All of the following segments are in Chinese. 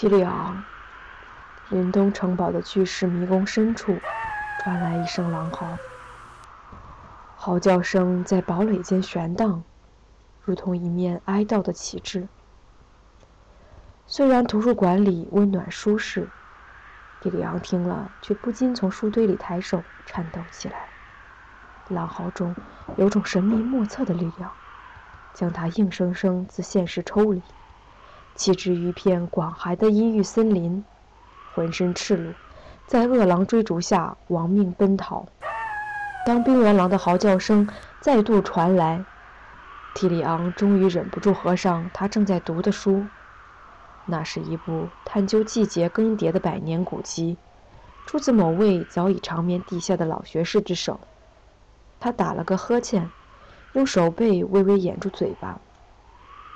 提里昂，林东城堡的巨石迷宫深处传来一声狼嚎，嚎叫声在堡垒间悬荡，如同一面哀悼的旗帜。虽然图书馆里温暖舒适，蒂里昂听了却不禁从书堆里抬手颤抖起来。狼嚎中有种神秘莫测的力量，将他硬生生自现实抽离，弃之于一片广寒的阴郁森林，浑身赤裸，在恶狼追逐下亡命奔逃。当冰原狼的嚎叫声再度传来，提里昂终于忍不住合上他正在读的书。那是一部探究季节更迭的百年古籍，出自某位早已长眠地下的老学士之手。他打了个呵欠，用手背微微掩住嘴巴。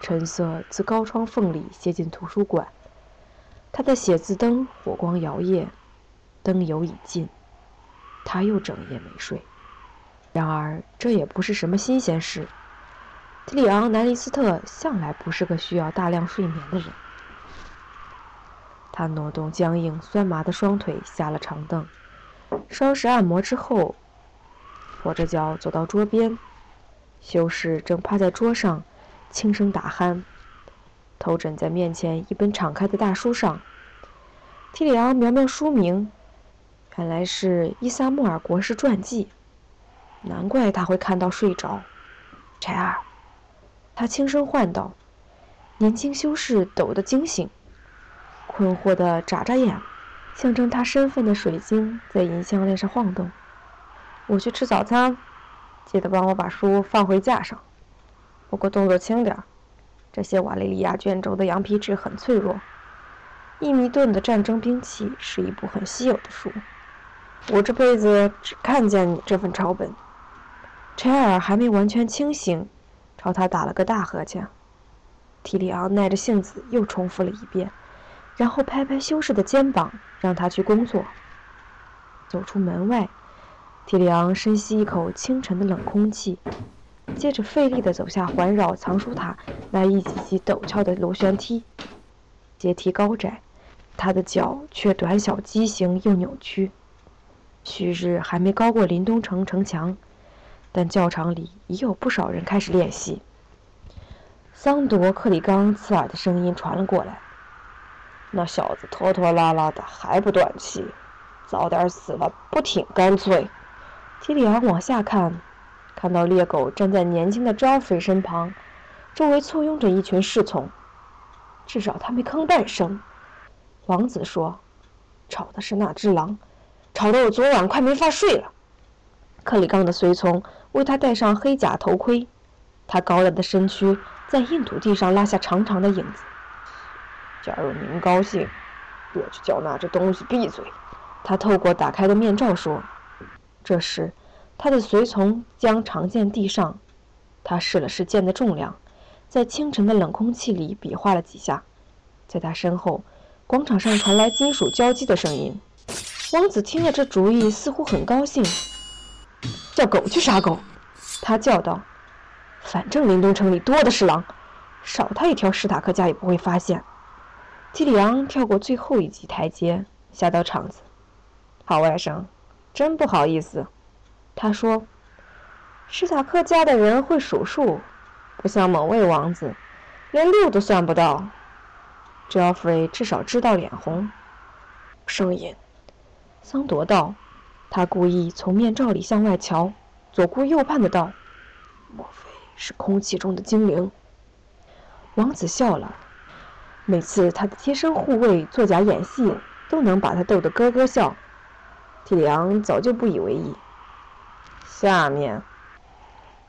晨色自高窗缝里泻进图书馆，他的写字灯火光摇曳，灯油已尽，他又整夜没睡。然而这也不是什么新鲜事，提里昂·南尼斯特向来不是个需要大量睡眠的人。他挪动僵硬、酸麻的双腿，下了长凳，稍事按摩之后，跛着脚走到桌边。修士正趴在桌上，轻声打鼾，头枕在面前一本敞开的大书上。提里昂瞄瞄书名，原来是伊萨穆尔国师传记。难怪他会看到睡着。柴尔，他轻声唤道。年轻修士抖得惊醒。困惑地眨眨眼，象征他身份的水晶在银项链上晃动。我去吃早餐，记得帮我把书放回架上。不过动作轻点儿，这些瓦雷利亚卷轴的羊皮纸很脆弱。伊米顿的战争兵器是一部很稀有的书。我这辈子只看见你这份抄本。柴尔还没完全清醒，朝他打了个大呵欠。提里昂耐着性子又重复了一遍。然后拍拍修士的肩膀，让他去工作。走出门外，提里昂深吸一口清晨的冷空气，接着费力地走下环绕藏书塔那一级级陡峭的螺旋梯。阶梯高窄，他的脚却短小畸形又扭曲。旭日还没高过林东城城墙，但教场里已有不少人开始练习。桑铎克里冈刺耳的声音传了过来。那小子拖拖拉拉的还不断气，早点死了不挺干脆？提里昂往下看，看到猎狗站在年轻的扎尔菲身旁，周围簇拥着一群侍从。至少他没吭半声。王子说：“吵的是那只狼，吵得我昨晚快没法睡了。”克里冈的随从为他戴上黑甲头盔，他高大的身躯在硬土地上拉下长长的影子。假如您高兴，我就叫那只东西闭嘴。”他透过打开的面罩说。这时，他的随从将长剑递上，他试了试剑的重量，在清晨的冷空气里比划了几下。在他身后，广场上传来金属交击的声音。王子听了这主意，似乎很高兴。叫狗去杀狗，他叫道：“反正林东城里多的是狼，少他一条史塔克家也不会发现。”基里昂跳过最后一级台阶，下到场子。好外甥，真不好意思，他说：“史塔克家的人会数数，不像某位王子，连六都算不到。” Joffrey 至少知道脸红。声音，桑铎道。他故意从面罩里向外瞧，左顾右盼的道：“莫非是空气中的精灵？”王子笑了。每次他的贴身护卫作假演戏，都能把他逗得咯咯笑。提里昂早就不以为意。下面，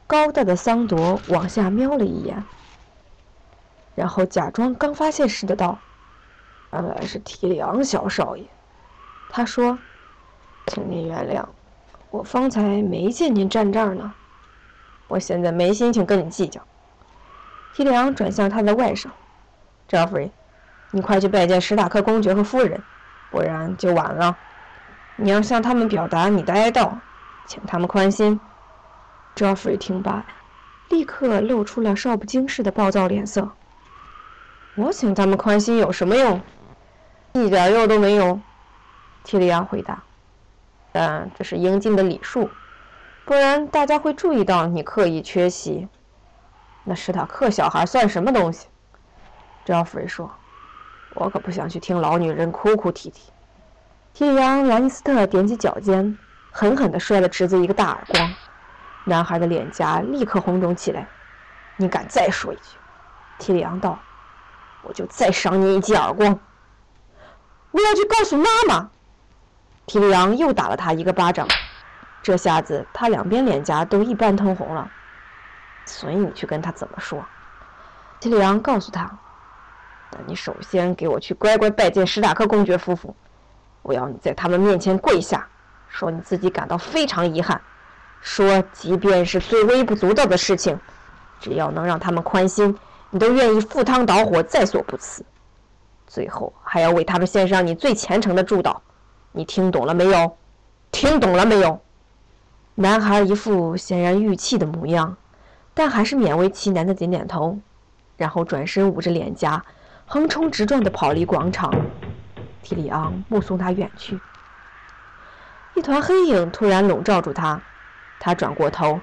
高大的桑铎往下瞄了一眼，然后假装刚发现似的道：“原来是提里昂小少爷。”他说：“请您原谅，我方才没见您站这儿呢。我现在没心情跟你计较。”提里昂转向他的外甥。Joffrey，你快去拜见史塔克公爵和夫人，不然就晚了。你要向他们表达你的哀悼，请他们宽心。Joffrey 听罢，立刻露出了少不经事的暴躁脸色。我请他们宽心有什么用？一点用都没有。提里昂回答：“但这是应尽的礼数，不然大家会注意到你刻意缺席。那史塔克小孩算什么东西？”？”Joffrey 说：“我可不想去听老女人哭哭啼啼。”提里昂·兰尼斯特踮起脚尖，狠狠地摔了侄子一个大耳光，男孩的脸颊立刻红肿起来。“你敢再说一句！”提里昂道，“我就再赏你一记耳光。”我要去告诉妈妈。提里昂又打了他一个巴掌，这下子他两边脸颊都一般通红了。随你去跟他怎么说。提里昂告诉他：“但你首先给我去乖乖拜见史塔克公爵夫妇，我要你在他们面前跪下，说你自己感到非常遗憾，说即便是最微不足道的事情，只要能让他们宽心，你都愿意赴汤蹈火，在所不辞。最后还要为他们献上你最虔诚的祝祷。”你听懂了没有？听懂了没有？男孩一副显然欲泣的模样，但还是勉为其难的点点头，然后转身捂着脸颊，横冲直撞地跑离广场。提里昂目送他远去，一团黑影突然笼罩住他，他转过头，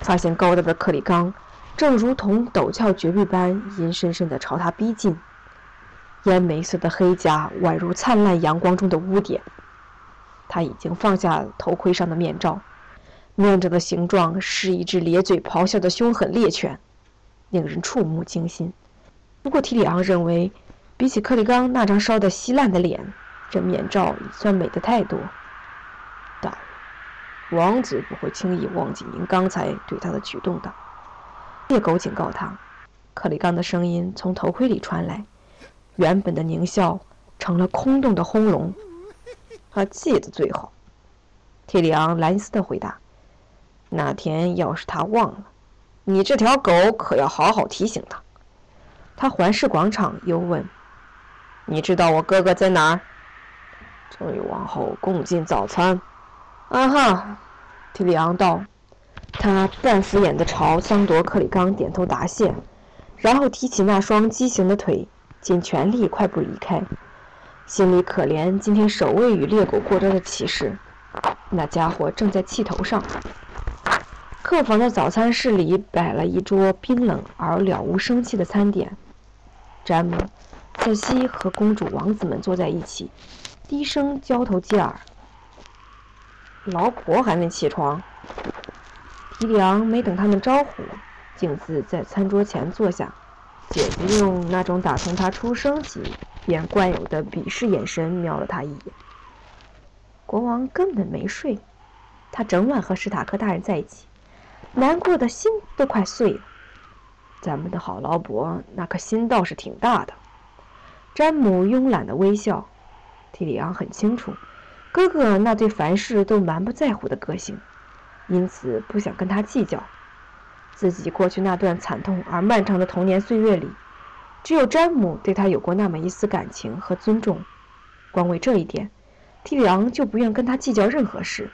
发现高大的克里冈正如同陡峭绝壁般阴森森地朝他逼近。烟煤色的黑甲宛如灿烂阳光中的污点。他已经放下头盔上的面罩，面罩的形状是一只咧嘴咆哮的凶狠猎犬，令人触目惊心。不过提里昂认为，比起克里冈那张烧得稀烂的脸，这面罩已算美得太多。王子不会轻易忘记您刚才对他的举动的。猎狗警告他。克里冈的声音从头盔里传来。原本的狞笑成了空洞的轰隆。他记得最好。提里昂·莱斯特回答：“那天要是他忘了，你这条狗可要好好提醒他。”他环视广场，又问：“你知道我哥哥在哪儿？”正与王后共进早餐。啊哈，提里昂道。他半敷衍地朝桑铎克里冈点头答谢，然后提起那双畸形的腿。尽全力快步离开，心里可怜今天守卫与猎狗过招的骑士。那家伙正在气头上。客房的早餐室里摆了一桌冰冷而了无生气的餐点。詹姆、瑟西和公主、王子们坐在一起，低声交头接耳。老婆还没起床。提里昂没等他们招呼，径自在餐桌前坐下。姐姐用那种打从他出生起便惯有的鄙视眼神瞄了他一眼。国王根本没睡，他整晚和史塔克大人在一起，难过的心都快碎了。咱们的好劳勃那颗心倒是挺大的。詹姆慵懒的微笑。提里昂很清楚，哥哥那对凡事都蛮不在乎的个性，因此不想跟他计较。自己过去那段惨痛而漫长的童年岁月里，只有詹姆对他有过那么一丝感情和尊重。光为这一点，提里昂就不愿跟他计较任何事。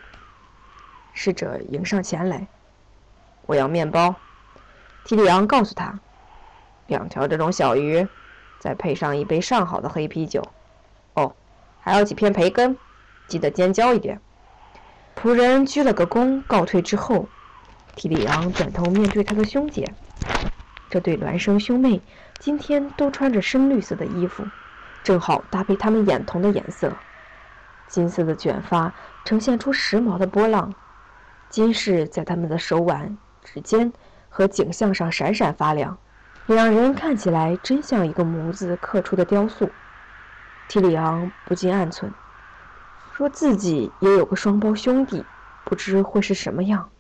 侍者迎上前来：“我要面包。”提里昂告诉他：“两条这种小鱼，再配上一杯上好的黑啤酒。哦，还有几片培根，记得尖椒一点。”仆人鞠了个躬，告退之后。提里昂转头面对他的兄姐，这对孪生兄妹今天都穿着深绿色的衣服，正好搭配他们眼瞳的颜色。金色的卷发呈现出时髦的波浪，金饰在他们的手腕、指尖和颈项上闪闪发亮，两人看起来真像一个模子刻出的雕塑。提里昂不禁暗忖：若自己也有个双胞兄弟，不知会是什么样。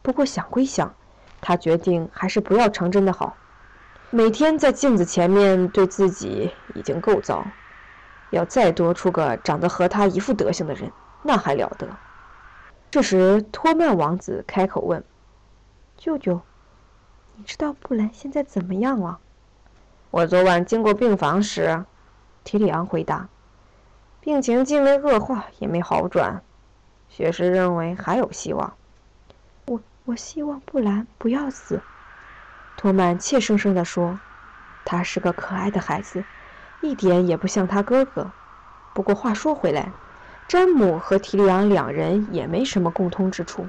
不过想归想，他决定还是不要成真的好。每天在镜子前面对自己已经够糟，要再多出个长得和他一副德行的人，那还了得？这时，托曼王子开口问：“舅舅，你知道布兰现在怎么样了？”我昨晚经过病房时，提里昂回答：“病情既没恶化，也没好转，学士认为还有希望。”我我希望布兰不要死，托曼怯生生地说：“他是个可爱的孩子，一点也不像他哥哥。不过话说回来，詹姆和提里昂两人也没什么共通之处。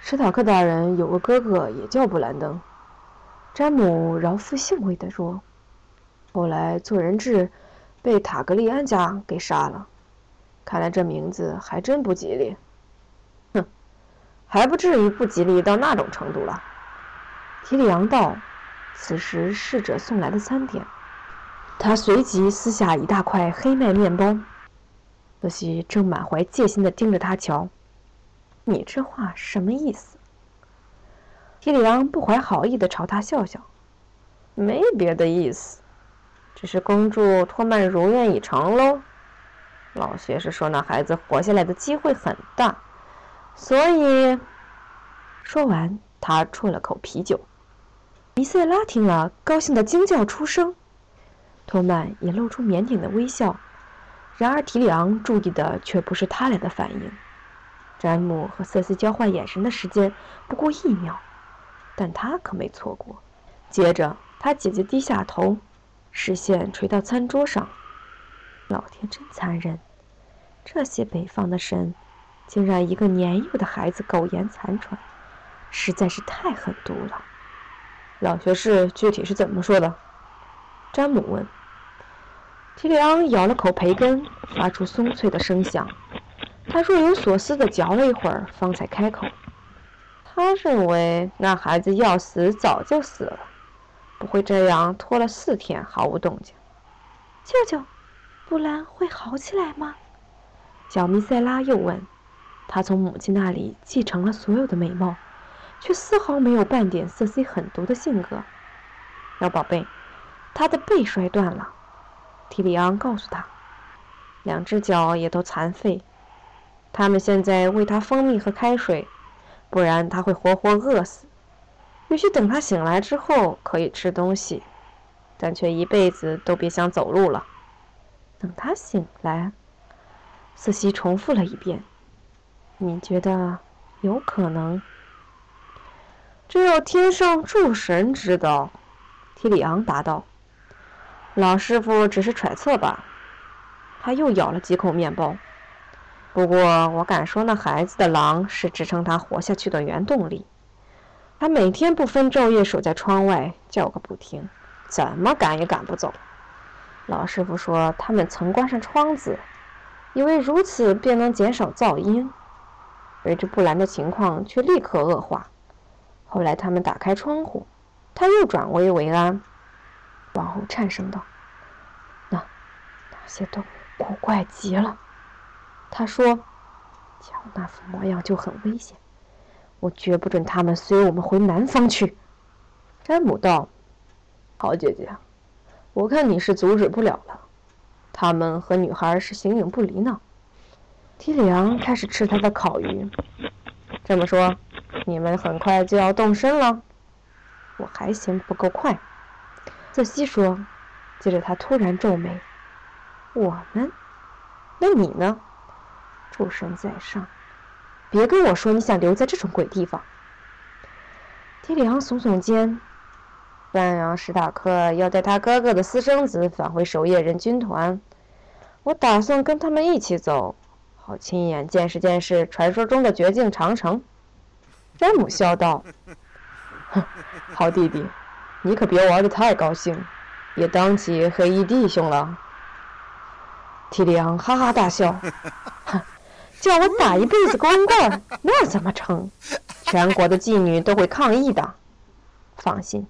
史塔克大人有个哥哥也叫布兰登，詹姆饶富兴味地说。后来做人质，被塔格利安家给杀了。看来这名字还真不吉利。哼，还不至于不吉利到那种程度了。提里昂道。此时侍者送来的餐点，他随即撕下一大块黑麦面包。瑟西正满怀戒心地盯着他瞧。你这话什么意思？提里昂不怀好意地朝他笑笑。没别的意思，只是恭祝托曼如愿以偿喽。老学士说那孩子活下来的机会很大，所以……说完，他啜了口啤酒。米塞拉听了，高兴的惊叫出声。托曼也露出腼腆的微笑。然而提里昂注意的却不是他俩的反应。詹姆和瑟西交换眼神的时间不过一秒，但他可没错过。接着，他姐姐低下头，视线垂到餐桌上。老天真残忍！这些北方的神，竟让一个年幼的孩子苟延残喘，实在是太狠毒了。老学士具体是怎么说的？詹姆问。提里昂咬了口培根，发出松脆的声响。他若有所思地嚼了一会儿，方才开口：“他认为那孩子要死早就死了，不会这样拖了四天毫无动静。”舅舅，布兰会好起来吗？小米塞拉又问。他从母亲那里继承了所有的美貌。却丝毫没有半点瑟西狠毒的性格。小宝贝，他的背摔断了，提里昂告诉他，两只脚也都残废。他们现在喂他蜂蜜和开水，不然他会活活饿死。也许等他醒来之后可以吃东西，但却一辈子都别想走路了。等他醒来，瑟西重复了一遍。你觉得有可能？只有天上诸神知道，提里昂答道：“老师傅只是揣测吧。”他又咬了几口面包。不过，我敢说，那孩子的狼是支撑他活下去的原动力。他每天不分昼夜守在窗外，叫个不停，怎么赶也赶不走。老师傅说，他们曾关上窗子，以为如此便能减少噪音。而这布兰的情况却立刻恶化。后来他们打开窗户，他又转危为安。王后颤声道：“那那些动物古怪极了。”他说：“瞧那副模样就很危险，我绝不准他们随我们回南方去。”詹姆道：“好姐姐，我看你是阻止不了了。他们和女孩是形影不离呢。”提里昂开始吃他的烤鱼。这么说。你们很快就要动身了，我还嫌不够快。”瑟西说。接着他突然皱眉：“我们？那你呢？诸神在上，别跟我说你想留在这种鬼地方。”提里昂耸耸肩：“半阳史塔克要带他哥哥的私生子返回守夜人军团，我打算跟他们一起走，好亲眼见识见识传说中的绝境长城。”詹姆笑道：“哼，好弟弟，你可别玩的太高兴，也当起黑衣弟兄了。”提里昂哈哈大笑：“哼，叫我打一辈子光棍，那怎么成？全国的妓女都会抗议的。放心，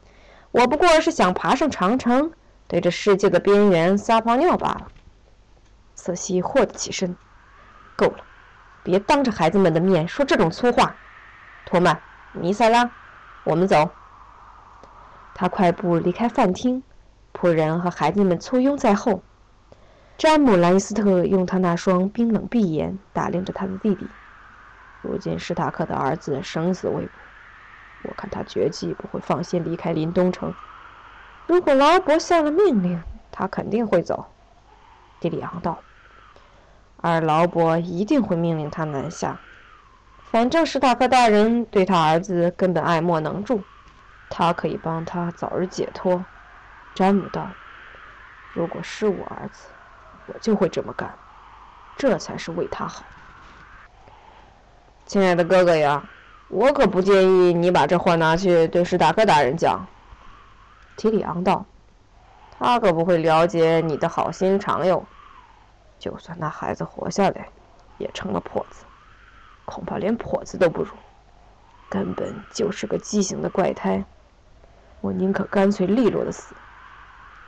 我不过是想爬上长城，对着世界的边缘撒泡尿罢了。”瑟西霍地起身：“够了，别当着孩子们的面说这种粗话。”托曼，弥塞拉，我们走。他快步离开饭厅，仆人和孩子们簇拥在后。詹姆·兰尼斯特用他那双冰冷碧眼打量着他的弟弟。如今史塔克的儿子生死未卜，我看他绝技不会放心离开林东城。如果劳勃下了命令，他肯定会走。蒂里昂道。而劳勃一定会命令他南下。反正史塔克大人对他儿子根本爱莫能助，他可以帮他早日解脱。”詹姆道。如果是我儿子，我就会这么干，这才是为他好。亲爱的哥哥呀，我可不建议你把这话拿去对史塔克大人讲。提里昂道：“他可不会了解你的好心肠哟。就算那孩子活下来，也成了跛子，恐怕连跛子都不如，根本就是个畸形的怪胎。我宁可干脆利落的死。”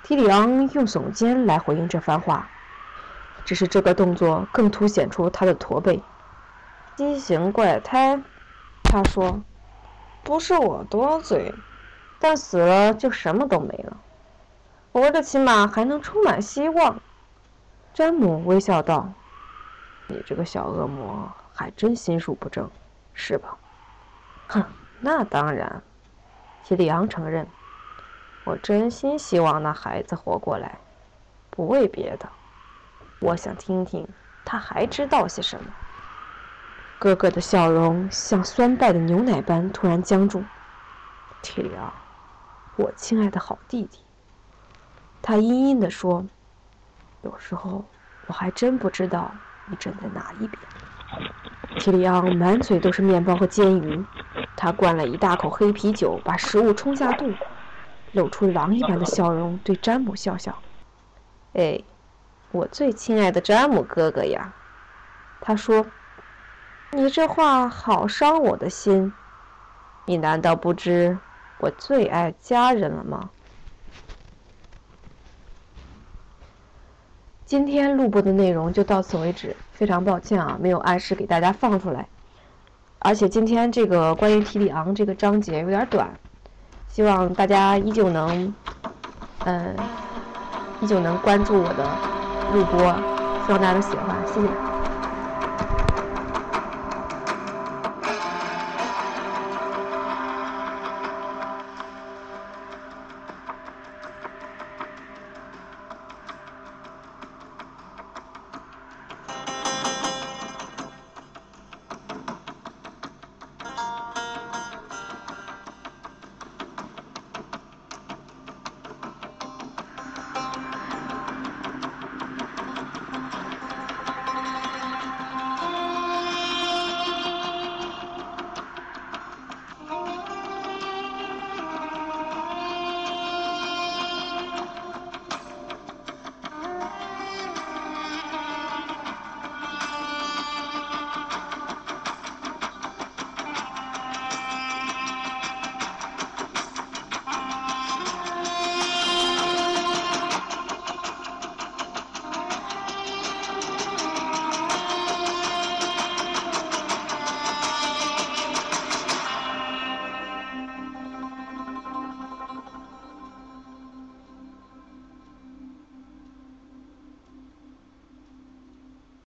提里昂用耸肩来回应这番话，只是这个动作更凸显出他的驼背。畸形怪胎，他说：“不是我多嘴，但死了就什么都没了，活着起码还能充满希望。”詹姆微笑道：“你这个小恶魔还真心术不正，是吧？”“哼，那当然。”提里昂承认：“我真心希望那孩子活过来，不为别的，我想听听他还知道些什么。”哥哥的笑容像酸败的牛奶般突然僵住。提里奥，我亲爱的好弟弟，他阴阴地说：“有时候我还真不知道你站在哪一边。”提里奥满嘴都是面包和煎鱼，他灌了一大口黑啤酒，把食物冲下肚，露出狼一般的笑容，对詹姆笑笑：“哎，我最亲爱的詹姆哥哥呀！”他说。你这话好伤我的心，你难道不知我最爱家人了吗？今天录播的内容就到此为止，非常抱歉啊，没有按时给大家放出来。而且今天这个关于提里昂这个章节有点短，希望大家依旧能，嗯，依旧能关注我的录播，希望大家都喜欢，谢谢。